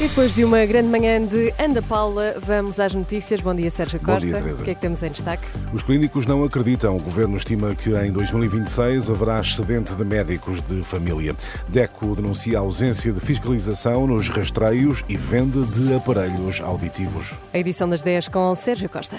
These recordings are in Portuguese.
E depois de uma grande manhã de Anda Paula, vamos às notícias. Bom dia, Sérgio Bom Costa. dia, Teresa. o que é que temos em destaque? Os clínicos não acreditam. O governo estima que em 2026 haverá excedente de médicos de família. DECO denuncia a ausência de fiscalização nos rastreios e venda de aparelhos auditivos. A edição das 10 com Sérgio Costa.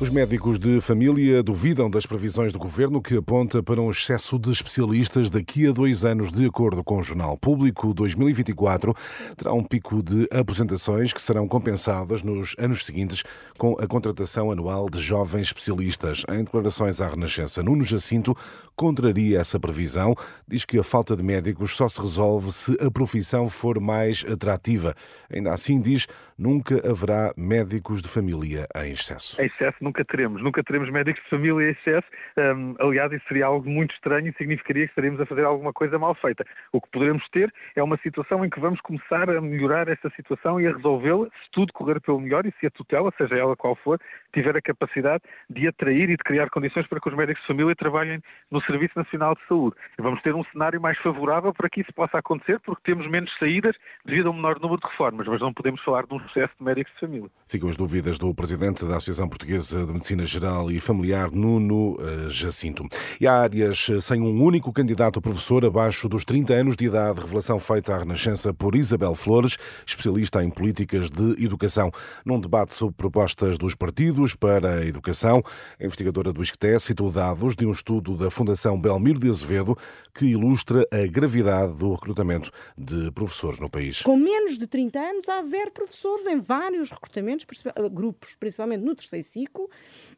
Os médicos de família duvidam das previsões do governo que aponta para um excesso de especialistas daqui a dois anos. De acordo com o Jornal Público, 2024 terá um pico de aposentações que serão compensadas nos anos seguintes com a contratação anual de jovens especialistas. Em declarações à Renascença, Nuno Jacinto contraria essa previsão. Diz que a falta de médicos só se resolve se a profissão for mais atrativa. Ainda assim, diz, nunca haverá médicos de família em excesso. Em excesso nunca teremos. Nunca teremos médicos de família em excesso. Um, aliás, isso seria algo muito estranho e significaria que estaríamos a fazer alguma coisa mal feita. O que poderemos ter é uma situação em que vamos começar a melhorar essa situação e a resolvê-la se tudo correr pelo melhor e se a tutela, seja ela qual for, tiver a capacidade de atrair e de criar condições para que os médicos de família trabalhem no Serviço Nacional de Saúde. Vamos ter um cenário mais favorável para que isso possa acontecer, porque temos menos saídas devido a um menor número de reformas, mas não podemos falar de um excesso de médicos de família. Ficam as dúvidas do presidente da Associação Portuguesa de Medicina Geral e Familiar, Nuno eh, Jacinto. E há áreas eh, sem um único candidato a professor abaixo dos 30 anos de idade, revelação feita à Renascença por Isabel Flores, especialista em políticas de educação. Num debate sobre propostas dos partidos para a educação, a investigadora do ISCTE citou dados de um estudo da Fundação Belmiro de Azevedo que ilustra a gravidade do recrutamento de professores no país. Com menos de 30 anos, há zero professores em vários recrutamentos, grupos, principalmente no terceiro ciclo,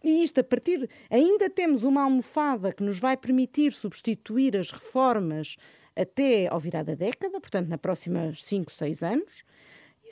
e isto a partir. Ainda temos uma almofada que nos vai permitir substituir as reformas até ao virar da década, portanto, na próxima 5, 6 anos,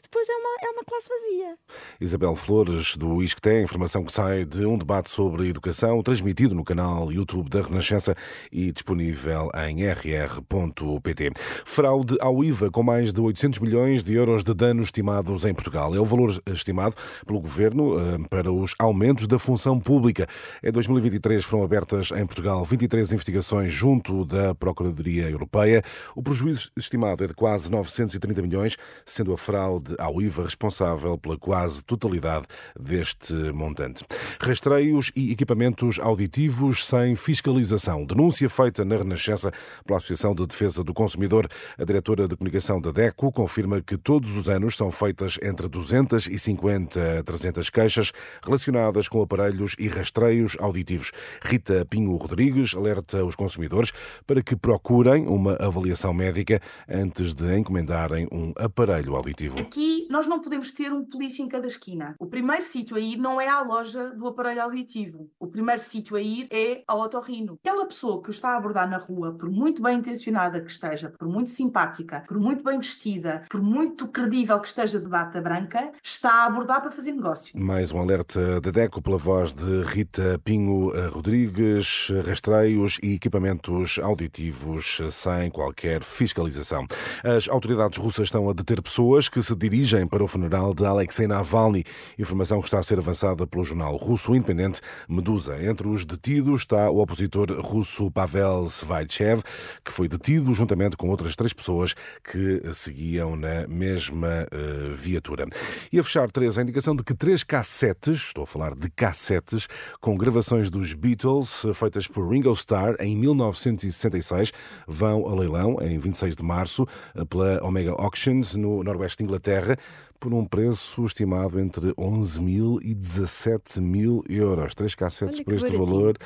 depois é uma, é uma classe vazia. Isabel Flores, do ISCTE, informação que sai de um debate sobre educação, transmitido no canal YouTube da Renascença e disponível em rr.pt. Fraude ao IVA, com mais de 800 milhões de euros de danos estimados em Portugal. É o valor estimado pelo Governo eh, para os aumentos da função pública. Em 2023 foram abertas em Portugal 23 investigações junto da Procuradoria Europeia. O prejuízo estimado é de quase 930 milhões, sendo a fraude ao IVA responsável pela quase totalidade deste montante. Rastreios e equipamentos auditivos sem fiscalização. Denúncia feita na Renascença pela Associação de Defesa do Consumidor. A diretora de comunicação da DECO confirma que todos os anos são feitas entre 250 a 300 queixas relacionadas com aparelhos e rastreios auditivos. Rita Pinho Rodrigues alerta os consumidores para que procurem uma avaliação médica antes de encomendarem um aparelho auditivo. Aqui nós não podemos ter um polícia em cada esquina. O primeiro sítio a ir não é à loja do aparelho auditivo. O primeiro sítio a ir é ao otorrino. Aquela pessoa que o está a abordar na rua, por muito bem intencionada que esteja, por muito simpática, por muito bem vestida, por muito credível que esteja de bata branca, está a abordar para fazer negócio. Mais um alerta da DECO pela voz de Rita Pinho Rodrigues, rastreios e equipamentos auditivos sem qualquer fiscalização. As autoridades russas estão a deter pessoas que se dirigem para o funeral de Alexei Navalny, informação que está a ser avançada pelo jornal russo independente Medusa. Entre os detidos está o opositor russo Pavel Svaitchev, que foi detido juntamente com outras três pessoas que seguiam na mesma eh, viatura. E a fechar, três, a indicação de que três cassetes, estou a falar de cassetes, com gravações dos Beatles, feitas por Ringo Starr em 1966, vão a leilão em 26 de março eh, pela Omega Auctions, no noroeste de Inglaterra. Por um preço estimado entre 11 mil e 17 mil euros. Três cassetes Olha por este baratinho. valor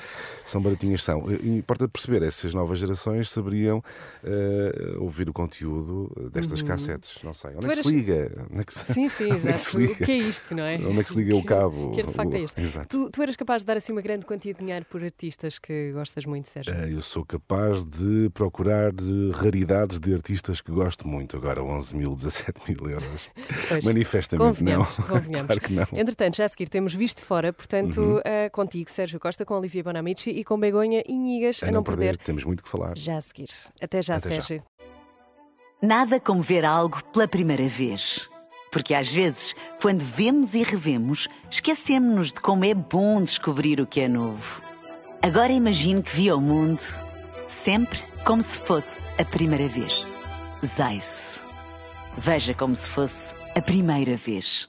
são baratinhas são. E importa perceber, essas novas gerações saberiam eh, ouvir o conteúdo destas cassetes. Não sei. Onde Uhum. Tu é que se eras- liga? Onde é que se, Sim, sim, onde é exato. se O que é isto, não é? Onde é que se liga o cabo? Que é O- este? Exato. Tu, tu eras capaz de dar assim uma grande quantia de dinheiro por artistas que gostas muito, Sérgio? Eh, Eu sou capaz de procurar de raridades de artistas que gosto muito. Agora, 11 mil, 17 mil euros. Pois. Manifestamente não. Convenhamos. Claro que não. Uhum. Entretanto, já a seguir temos visto fora, portanto, eh, contigo, Sérgio Costa, com Olivia Bonamici e com Begonha Inigas, a, A não perder. Temos muito que falar. Já a seguir. Até já, Até já. Sérgio. Nada como ver algo pela primeira vez. Porque às vezes, quando vemos e revemos, esquecemos-nos de como é bom descobrir o que é novo. Agora imagine que viu o mundo sempre como se fosse a primeira vez. Zais. Veja como se fosse a primeira vez.